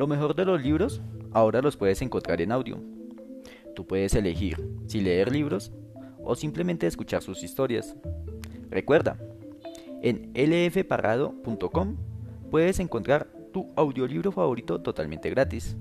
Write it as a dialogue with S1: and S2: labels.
S1: Lo mejor de los libros ahora los puedes encontrar en audio. Tú puedes elegir si leer libros o simplemente escuchar sus historias. Recuerda, en lfparrado.com puedes encontrar tu audiolibro favorito totalmente gratis.